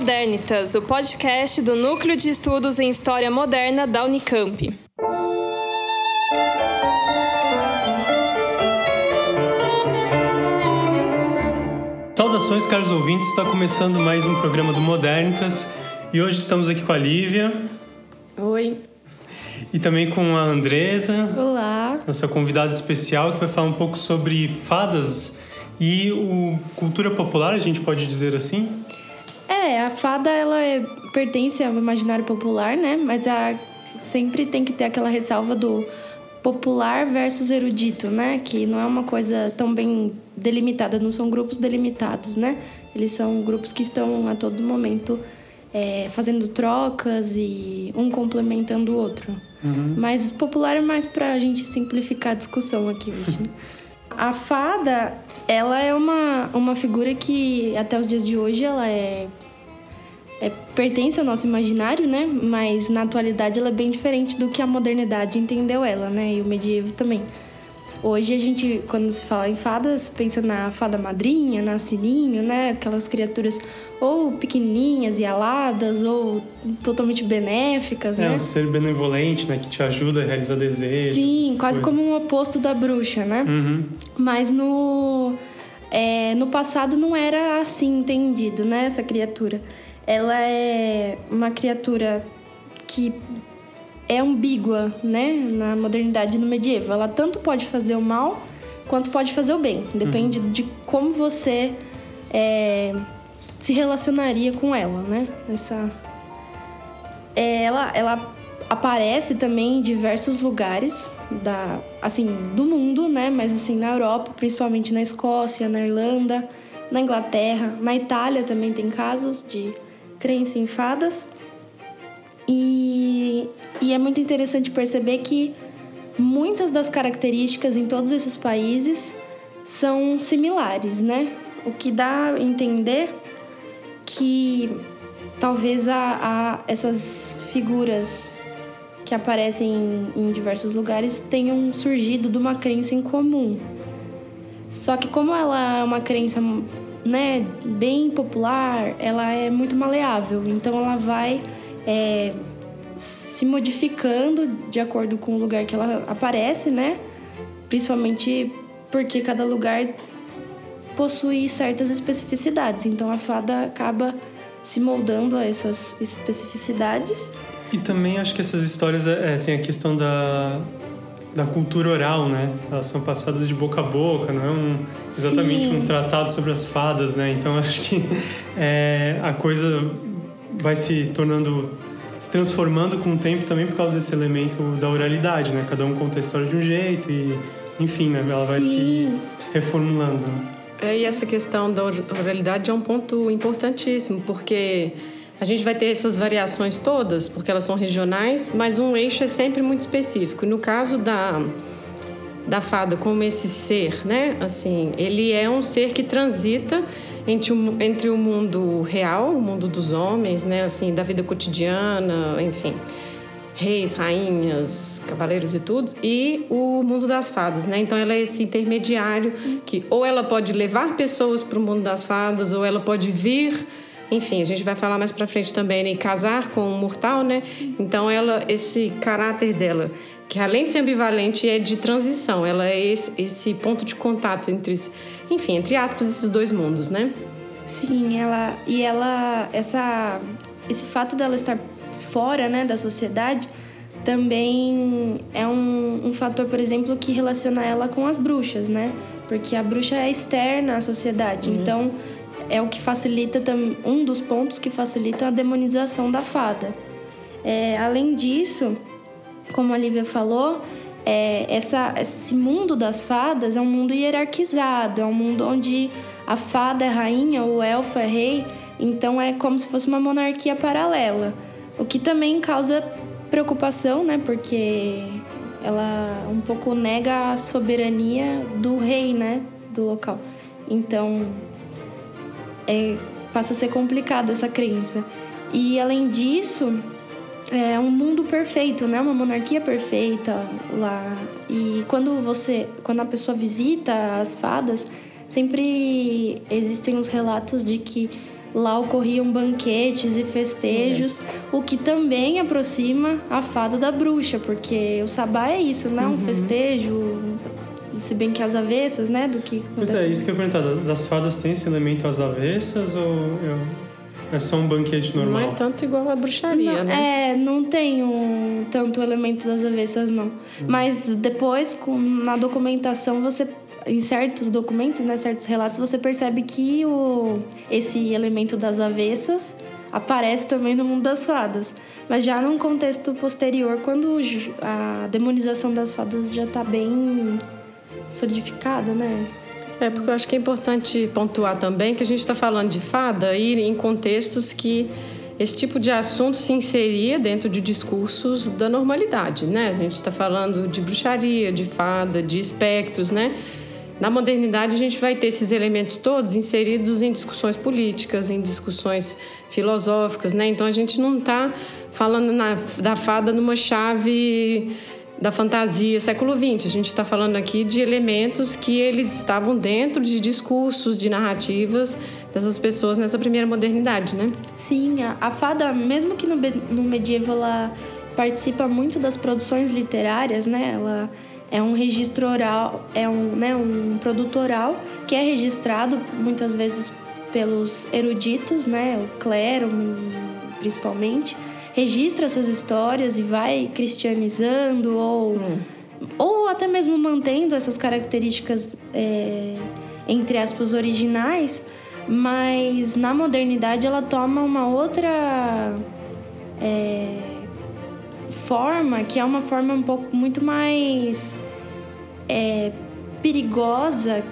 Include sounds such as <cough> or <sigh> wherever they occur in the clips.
Modernitas, o podcast do Núcleo de Estudos em História Moderna da Unicamp. Saudações, caros ouvintes. Está começando mais um programa do Modernitas e hoje estamos aqui com a Lívia. Oi. E também com a Andresa. Olá. Nossa convidada especial que vai falar um pouco sobre fadas e o cultura popular, a gente pode dizer assim? É, a fada ela é, pertence ao imaginário popular, né? Mas a, sempre tem que ter aquela ressalva do popular versus erudito, né? Que não é uma coisa tão bem delimitada, não são grupos delimitados, né? Eles são grupos que estão a todo momento é, fazendo trocas e um complementando o outro. Uhum. Mas popular é mais para a gente simplificar a discussão aqui hoje. Né? <laughs> A fada, ela é uma, uma figura que até os dias de hoje ela é, é pertence ao nosso imaginário, né? Mas na atualidade ela é bem diferente do que a modernidade entendeu ela, né? E o medievo também. Hoje a gente, quando se fala em fadas, pensa na fada madrinha, na sininho, né? Aquelas criaturas ou pequenininhas e aladas, ou totalmente benéficas, é, né? É, um ser benevolente, né? Que te ajuda a realizar desejos. Sim, quase coisas. como um oposto da bruxa, né? Uhum. Mas no, é, no passado não era assim entendido, né? Essa criatura. Ela é uma criatura que é ambígua, né? Na modernidade e no medievo. Ela tanto pode fazer o mal quanto pode fazer o bem. Depende uhum. de como você é, se relacionaria com ela, né? Essa, é, ela, ela aparece também em diversos lugares da, assim, do mundo, né? Mas assim na Europa, principalmente na Escócia, na Irlanda, na Inglaterra, na Itália também tem casos de crença em fadas. E, e é muito interessante perceber que muitas das características em todos esses países são similares, né? O que dá a entender que talvez a, a essas figuras que aparecem em, em diversos lugares tenham surgido de uma crença em comum. Só que como ela é uma crença né, bem popular, ela é muito maleável. Então ela vai é, se modificando de acordo com o lugar que ela aparece, né? Principalmente porque cada lugar possui certas especificidades. Então a fada acaba se moldando a essas especificidades. E também acho que essas histórias é, tem a questão da, da cultura oral, né? Elas são passadas de boca a boca, não é um, exatamente Sim. um tratado sobre as fadas, né? Então <laughs> acho que é, a coisa vai se tornando se transformando com o tempo também por causa desse elemento da oralidade, né? Cada um conta a história de um jeito e, enfim, né? Ela vai se reformulando. É, e essa questão da oralidade é um ponto importantíssimo, porque a gente vai ter essas variações todas, porque elas são regionais, mas um eixo é sempre muito específico. No caso da da fada como esse ser, né? Assim, ele é um ser que transita entre o, entre o mundo real, o mundo dos homens, né? Assim, da vida cotidiana, enfim, reis, rainhas, cavaleiros e tudo, e o mundo das fadas, né? Então ela é esse intermediário que ou ela pode levar pessoas para o mundo das fadas, ou ela pode vir enfim, a gente vai falar mais para frente também, né? casar com um mortal, né? Então ela, esse caráter dela que além de ser ambivalente, é de transição. Ela é esse, esse ponto de contato entre, enfim, entre aspas, esses dois mundos, né? Sim, ela e ela essa esse fato dela estar fora, né, da sociedade também é um, um fator, por exemplo, que relaciona ela com as bruxas, né? Porque a bruxa é externa à sociedade, uhum. então é o que facilita um dos pontos que facilita a demonização da fada. É, além disso, como a Lívia falou, é, essa, esse mundo das fadas é um mundo hierarquizado, é um mundo onde a fada é rainha, o elfo é rei, então é como se fosse uma monarquia paralela. O que também causa preocupação, né? Porque ela um pouco nega a soberania do rei, né? Do local. Então, é, passa a ser complicado essa crença. E além disso, é um mundo perfeito, né? Uma monarquia perfeita lá. E quando você, quando a pessoa visita as fadas, sempre existem os relatos de que lá ocorriam banquetes e festejos, uhum. o que também aproxima a fada da bruxa, porque o sabá é isso, né? Um uhum. festejo, se bem que as avessas, né? Do que. Pois é, isso que eu ia perguntar, das fadas tem esse elemento às avessas ou. Eu... É só um banquete normal. Não é tanto igual a bruxaria, não, né? É, não tem um, tanto elemento das avessas, não. Hum. Mas depois, com, na documentação, você em certos documentos, né, certos relatos, você percebe que o, esse elemento das avessas aparece também no mundo das fadas. Mas já num contexto posterior, quando a demonização das fadas já está bem solidificada, né? É, porque eu acho que é importante pontuar também que a gente está falando de fada e em contextos que esse tipo de assunto se inseria dentro de discursos da normalidade, né? A gente está falando de bruxaria, de fada, de espectros, né? Na modernidade, a gente vai ter esses elementos todos inseridos em discussões políticas, em discussões filosóficas, né? Então, a gente não está falando na, da fada numa chave da fantasia século XX. A gente está falando aqui de elementos que eles estavam dentro de discursos, de narrativas dessas pessoas nessa primeira modernidade, né? Sim, a, a fada, mesmo que no, no medieval ela participa muito das produções literárias, né? Ela é um registro oral, é um, né, um produto oral que é registrado muitas vezes pelos eruditos, né? O clero, principalmente registra essas histórias e vai cristianizando ou, hum. ou até mesmo mantendo essas características, é, entre aspas, originais, mas na modernidade ela toma uma outra é, forma, que é uma forma um pouco muito mais é, perigosa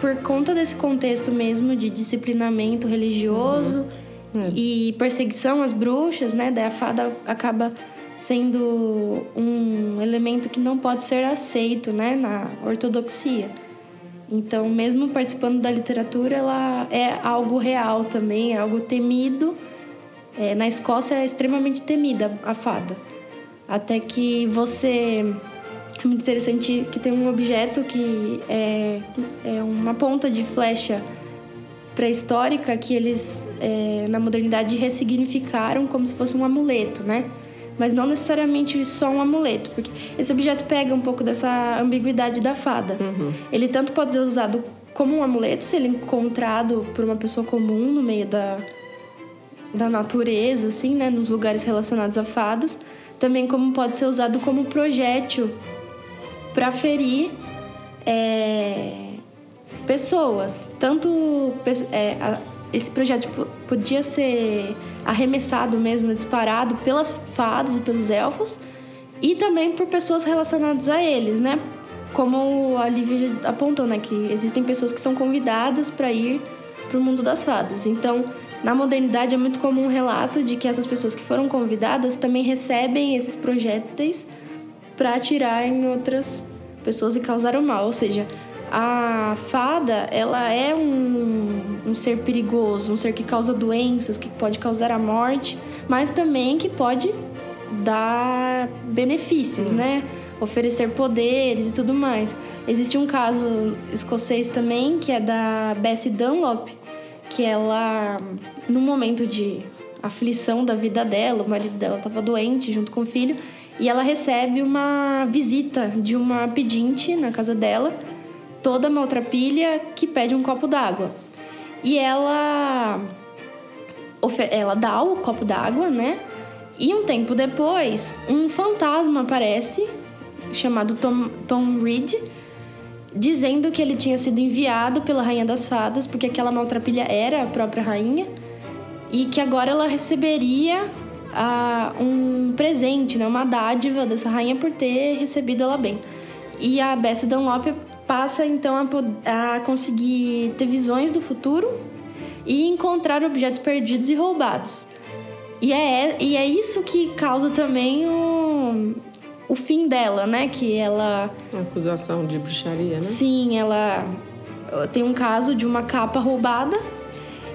por conta desse contexto mesmo de disciplinamento religioso. Uhum Hum. E perseguição às bruxas, né? Daí a fada acaba sendo um elemento que não pode ser aceito, né? Na ortodoxia. Então, mesmo participando da literatura, ela é algo real também, é algo temido. É, na Escócia é extremamente temida a fada. Até que você. É muito interessante que tem um objeto que é, é uma ponta de flecha pré-histórica que eles, é, na modernidade, ressignificaram como se fosse um amuleto, né? Mas não necessariamente só um amuleto, porque esse objeto pega um pouco dessa ambiguidade da fada. Uhum. Ele tanto pode ser usado como um amuleto, se ele é encontrado por uma pessoa comum no meio da, da natureza, assim, né? Nos lugares relacionados a fadas. Também como pode ser usado como projétil para ferir... É, pessoas. Tanto é, a, esse projeto podia ser arremessado mesmo, disparado pelas fadas e pelos elfos e também por pessoas relacionadas a eles, né? Como a Lívia apontou, né? Que existem pessoas que são convidadas para ir para o mundo das fadas. Então, na modernidade é muito comum um relato de que essas pessoas que foram convidadas também recebem esses projéteis para atirar em outras pessoas e causar o mal. Ou seja, a fada, ela é um, um ser perigoso, um ser que causa doenças, que pode causar a morte, mas também que pode dar benefícios, hum. né? Oferecer poderes e tudo mais. Existe um caso escocês também, que é da Bessie Dunlop, que ela, no momento de aflição da vida dela, o marido dela estava doente junto com o filho, e ela recebe uma visita de uma pedinte na casa dela, toda maltrapilha que pede um copo d'água. E ela ela dá o copo d'água, né? E um tempo depois, um fantasma aparece chamado Tom, Tom Reed, dizendo que ele tinha sido enviado pela rainha das fadas, porque aquela maltrapilha era a própria rainha, e que agora ela receberia uh, um presente, né, uma dádiva dessa rainha por ter recebido ela bem. E a Bessie Dunlop passa então a, a conseguir ter visões do futuro e encontrar objetos perdidos e roubados. E é, e é isso que causa também o, o fim dela, né? Que ela. Uma acusação de bruxaria, né? Sim, ela tem um caso de uma capa roubada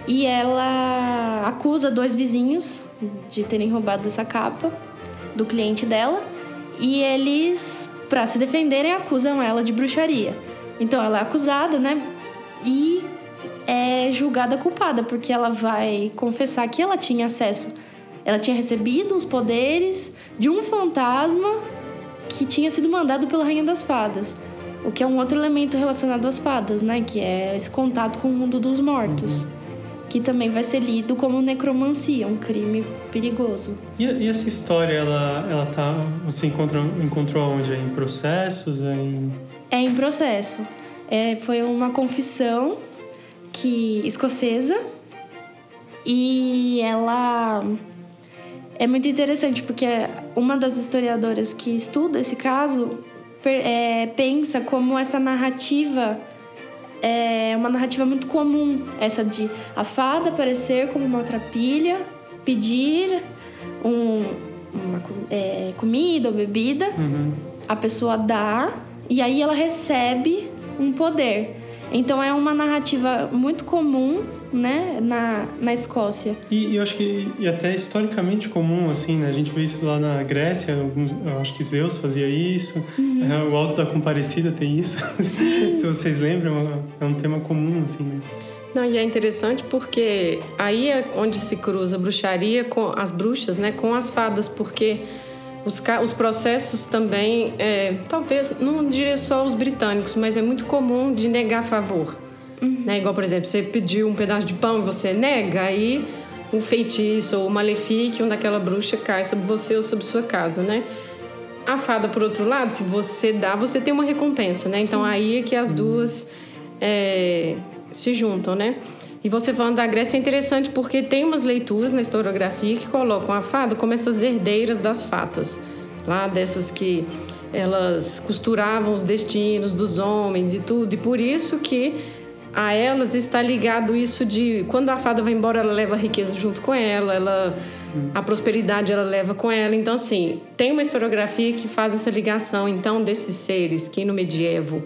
e ela acusa dois vizinhos de terem roubado essa capa do cliente dela e eles para se defenderem, acusam ela de bruxaria. Então ela é acusada, né? E é julgada culpada, porque ela vai confessar que ela tinha acesso, ela tinha recebido os poderes de um fantasma que tinha sido mandado pela Rainha das Fadas. O que é um outro elemento relacionado às fadas, né? Que é esse contato com o mundo dos mortos. Uhum. Que também vai ser lido como necromancia, um crime perigoso. E, e, essa história, ela, ela tá. Você encontra, encontrou onde? É em processos? É em, é em processo. É, foi uma confissão que escocesa e ela é muito interessante porque uma das historiadoras que estuda esse caso é, pensa como essa narrativa é uma narrativa muito comum, essa de a fada aparecer como uma pilha, pedir um, uma é, comida ou bebida, uhum. a pessoa dá e aí ela recebe um poder. Então é uma narrativa muito comum, né, na, na Escócia. E eu acho que e até historicamente comum, assim, né? A gente vê isso lá na Grécia, alguns, eu acho que Zeus fazia isso, uhum. é, o Alto da Comparecida tem isso. <laughs> Se vocês lembram, é um tema comum, assim, né? Não, e é interessante porque aí é onde se cruza a bruxaria com as bruxas, né, com as fadas, porque os, os processos também, é, talvez, não diria só os britânicos, mas é muito comum de negar favor. Uhum. Né? Igual, por exemplo, você pediu um pedaço de pão e você nega, aí um feitiço ou um malefício daquela bruxa cai sobre você ou sobre sua casa, né? A fada, por outro lado, se você dá, você tem uma recompensa, né? Então aí é que as duas é, se juntam, né? E você falando da Grécia é interessante porque tem umas leituras na historiografia que colocam a fada como essas herdeiras das fatas, lá dessas que elas costuravam os destinos dos homens e tudo, e por isso que a elas está ligado isso de quando a fada vai embora, ela leva a riqueza junto com ela, ela a prosperidade ela leva com ela. Então assim, tem uma historiografia que faz essa ligação então desses seres que no medievo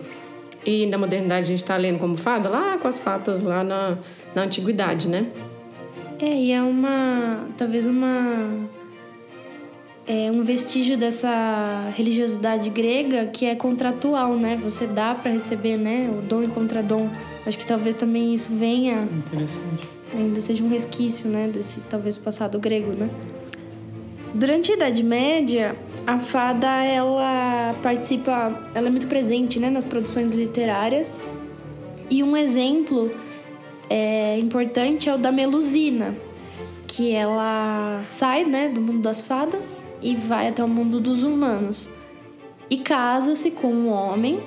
e na modernidade a gente está lendo como fada lá com as fatas lá na, na antiguidade, né? É, e é uma talvez uma é um vestígio dessa religiosidade grega que é contratual, né? Você dá para receber, né? O dom e contradom. Acho que talvez também isso venha. Interessante. Ainda seja um resquício, né? Desse talvez passado grego, né? Durante a Idade Média, a fada ela participa, ela é muito presente, né? Nas produções literárias. E um exemplo é, importante é o da Melusina, que ela sai, né? Do mundo das fadas e vai até o mundo dos humanos e casa-se com um homem,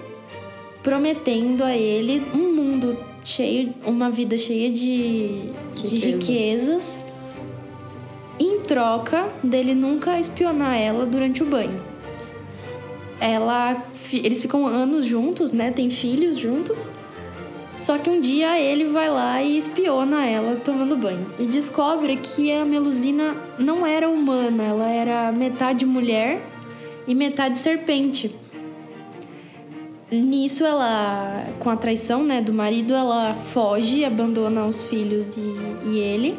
prometendo a ele um mundo cheio, uma vida cheia de, de riquezas, troca dele nunca espionar ela durante o banho. Ela, eles ficam anos juntos, né? Tem filhos juntos. Só que um dia ele vai lá e espiona ela tomando banho. E descobre que a Melusina não era humana, ela era metade mulher e metade serpente. Nisso ela, com a traição né, do marido, ela foge, abandona os filhos e, e ele.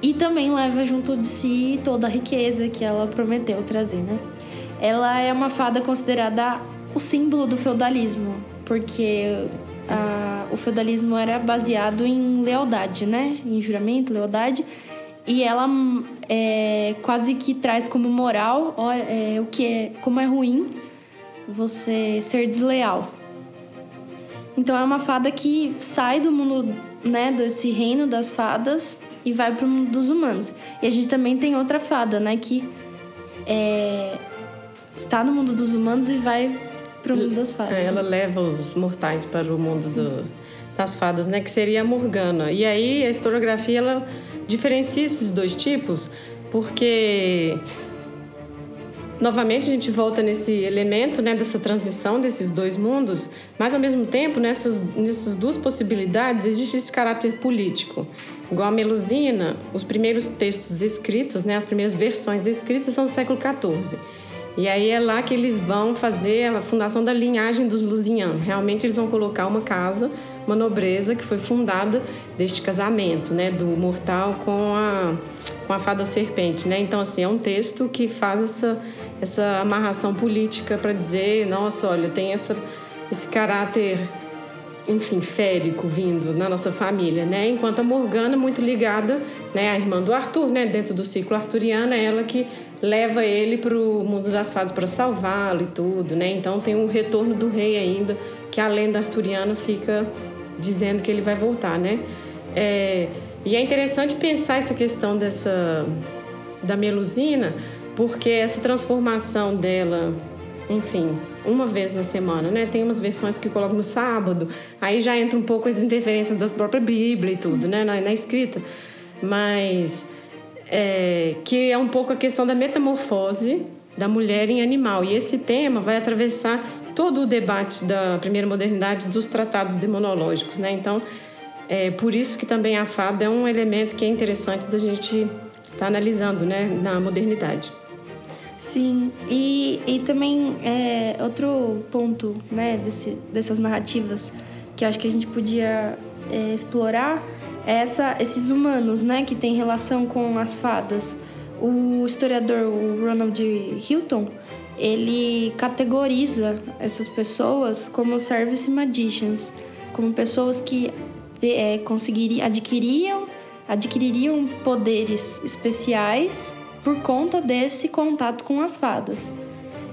E também leva junto de si toda a riqueza que ela prometeu trazer, né? Ela é uma fada considerada o símbolo do feudalismo, porque a, o feudalismo era baseado em lealdade, né? Em juramento, lealdade. E ela é, quase que traz como moral ó, é, o que é, como é ruim você ser desleal. Então é uma fada que sai do mundo, né, desse reino das fadas e vai para o mundo dos humanos. E a gente também tem outra fada, né, que é, está no mundo dos humanos e vai para o mundo das fadas. É, ela né? leva os mortais para o mundo do, das fadas, né? Que seria a Morgana. E aí a historiografia ela diferencia esses dois tipos, porque novamente a gente volta nesse elemento, né, dessa transição desses dois mundos, mas ao mesmo tempo nessas nessas duas possibilidades existe esse caráter político. Igual a Melusina, os primeiros textos escritos, né, as primeiras versões escritas são do século XIV. E aí é lá que eles vão fazer a fundação da linhagem dos Lusignan. Realmente eles vão colocar uma casa, uma nobreza que foi fundada deste casamento, né, do mortal com a com a fada serpente, né? Então assim, é um texto que faz essa essa amarração política para dizer, nossa, olha, tem essa esse caráter enfim, férico vindo na nossa família, né? Enquanto a Morgana, muito ligada, né, a irmã do Arthur, né, dentro do ciclo arturiano, é ela que leva ele para o mundo das fadas para salvá-lo e tudo, né? Então tem um retorno do rei ainda, que a lenda arturiana fica dizendo que ele vai voltar, né? É, e é interessante pensar essa questão dessa da Melusina, porque essa transformação dela, enfim, uma vez na semana, né? Tem umas versões que colocam no sábado, aí já entra um pouco as interferências da própria Bíblia e tudo, né? Na, na escrita. Mas é, que é um pouco a questão da metamorfose da mulher em animal. E esse tema vai atravessar todo o debate da primeira modernidade dos tratados demonológicos, né? Então, é por isso que também a fada é um elemento que é interessante da gente estar tá analisando, né, na modernidade. Sim, e, e também é, outro ponto né, desse, dessas narrativas que acho que a gente podia é, explorar é essa, esses humanos né, que têm relação com as fadas. O historiador o Ronald Hilton ele categoriza essas pessoas como service magicians, como pessoas que é, conseguiriam adquiriam adquiririam poderes especiais por conta desse contato com as fadas.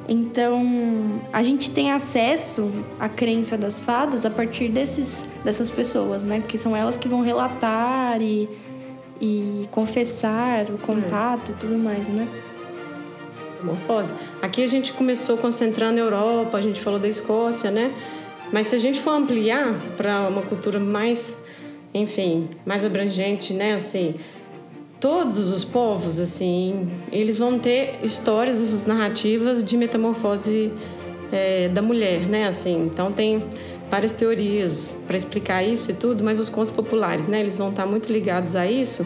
Então, a gente tem acesso à crença das fadas a partir desses, dessas pessoas, né? Porque são elas que vão relatar e, e confessar o contato e tudo mais, né? Morfose. Aqui a gente começou concentrando na Europa, a gente falou da Escócia, né? Mas se a gente for ampliar para uma cultura mais, enfim, mais abrangente, né? Assim, todos os povos, assim, eles vão ter histórias, essas narrativas de metamorfose é, da mulher, né? Assim, então tem várias teorias para explicar isso e tudo, mas os contos populares, né? Eles vão estar muito ligados a isso.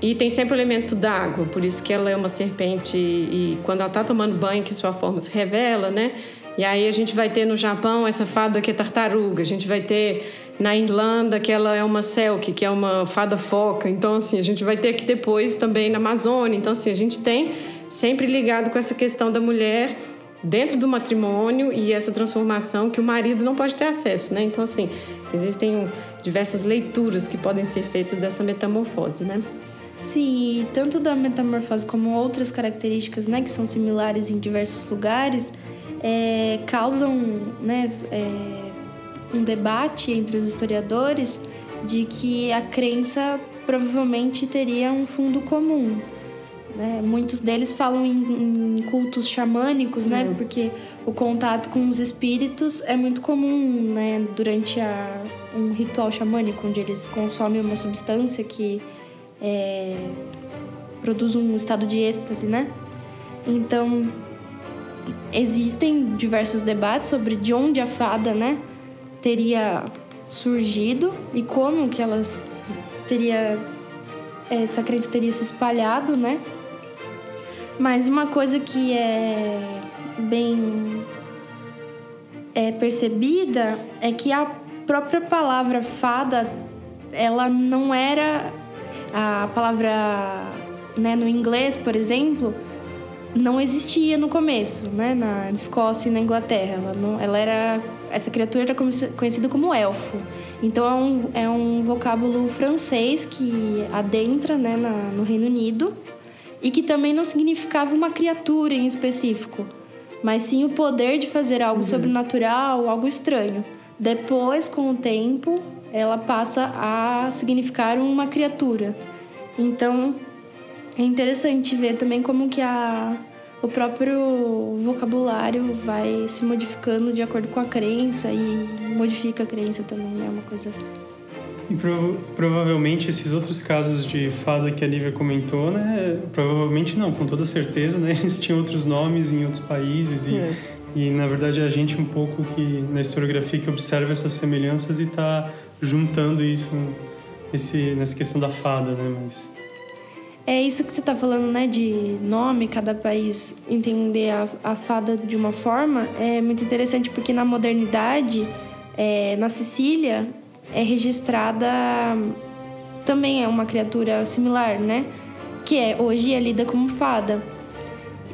E tem sempre o elemento d'água, por isso que ela é uma serpente e quando ela está tomando banho que sua forma se revela, né? E aí a gente vai ter no Japão essa fada que é tartaruga, a gente vai ter na Irlanda, que ela é uma selk, que é uma fada foca. Então, assim, a gente vai ter aqui depois também na Amazônia. Então, assim, a gente tem sempre ligado com essa questão da mulher dentro do matrimônio e essa transformação que o marido não pode ter acesso, né? Então, assim, existem diversas leituras que podem ser feitas dessa metamorfose, né? Sim, tanto da metamorfose como outras características, né, que são similares em diversos lugares, é, causam, né, é, um debate entre os historiadores de que a crença provavelmente teria um fundo comum. Né? Muitos deles falam em, em cultos xamânicos, né? Uhum. Porque o contato com os espíritos é muito comum, né? Durante a, um ritual xamânico, onde eles consomem uma substância que é, produz um estado de êxtase, né? Então, existem diversos debates sobre de onde a fada, né? Teria surgido e como que elas teria essa crença teria se espalhado, né? Mas uma coisa que é bem é percebida é que a própria palavra fada ela não era a palavra né, no inglês, por exemplo, não existia no começo, né, na Escócia e na Inglaterra. Ela, não, ela era essa criatura era conhecida como elfo. Então é um, é um vocábulo francês que adentra né, na, no Reino Unido e que também não significava uma criatura em específico, mas sim o poder de fazer algo uhum. sobrenatural, algo estranho. Depois, com o tempo, ela passa a significar uma criatura. Então é interessante ver também como que a o próprio vocabulário vai se modificando de acordo com a crença e modifica a crença também, né? Uma coisa. E prov provavelmente esses outros casos de fada que a Lívia comentou, né? Provavelmente não, com toda certeza, né? <laughs> Eles tinham outros nomes em outros países e, é. e na verdade a gente um pouco que na historiografia que observa essas semelhanças e está juntando isso esse, nessa questão da fada, né? Mas é isso que você está falando, né? De nome, cada país entender a, a, fada de uma forma. É muito interessante porque na modernidade, é, na Sicília, é registrada também é uma criatura similar, né? Que é hoje é lida como fada.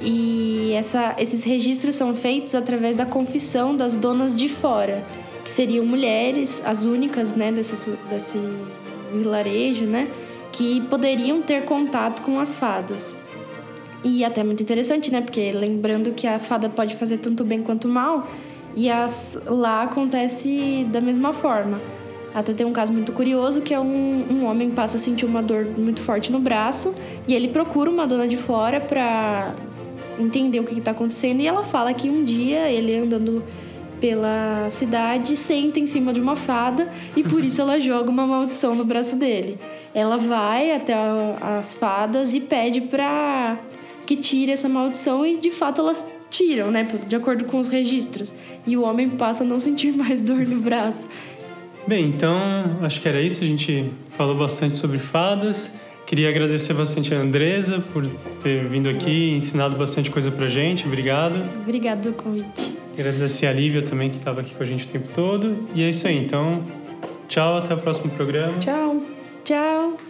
E essa, esses registros são feitos através da confissão das donas de fora que seriam mulheres, as únicas, né, desse, desse vilarejo, né, que poderiam ter contato com as fadas. E até muito interessante, né, porque lembrando que a fada pode fazer tanto bem quanto mal, e as, lá acontece da mesma forma. Até tem um caso muito curioso que é um, um homem passa a sentir uma dor muito forte no braço e ele procura uma dona de fora para entender o que está acontecendo e ela fala que um dia ele andando pela cidade senta em cima de uma fada e por isso ela joga uma maldição no braço dele. Ela vai até as fadas e pede para que tire essa maldição e de fato elas tiram, né, de acordo com os registros. E o homem passa a não sentir mais dor no braço. Bem, então acho que era isso. A gente falou bastante sobre fadas. Queria agradecer bastante a Andresa por ter vindo aqui e ensinado bastante coisa pra gente. Obrigado. Obrigado pelo convite. Agradecer a Lívia também, que estava aqui com a gente o tempo todo. E é isso aí. Então, tchau, até o próximo programa. Tchau. Tchau.